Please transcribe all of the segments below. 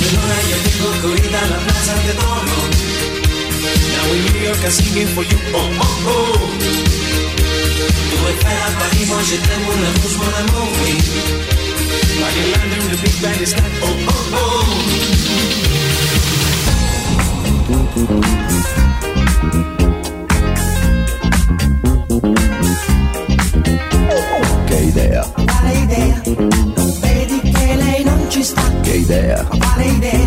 de luna yo tengo corrida la plaza de toro Now in New York I'm singing for you, oh, oh, oh. Tu esperas Paris, moi je t'aime, mon amour, mon amour, oui Like in London, the big band is like, oh, oh, oh. idea. Vale idea,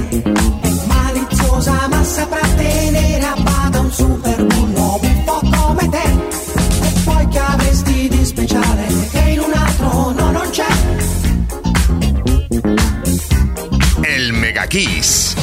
maliziosa ma saprà tenere a bada un super bullo un po' come te. E poi che avresti di speciale che in un altro no non c'è? El Mega Kiss.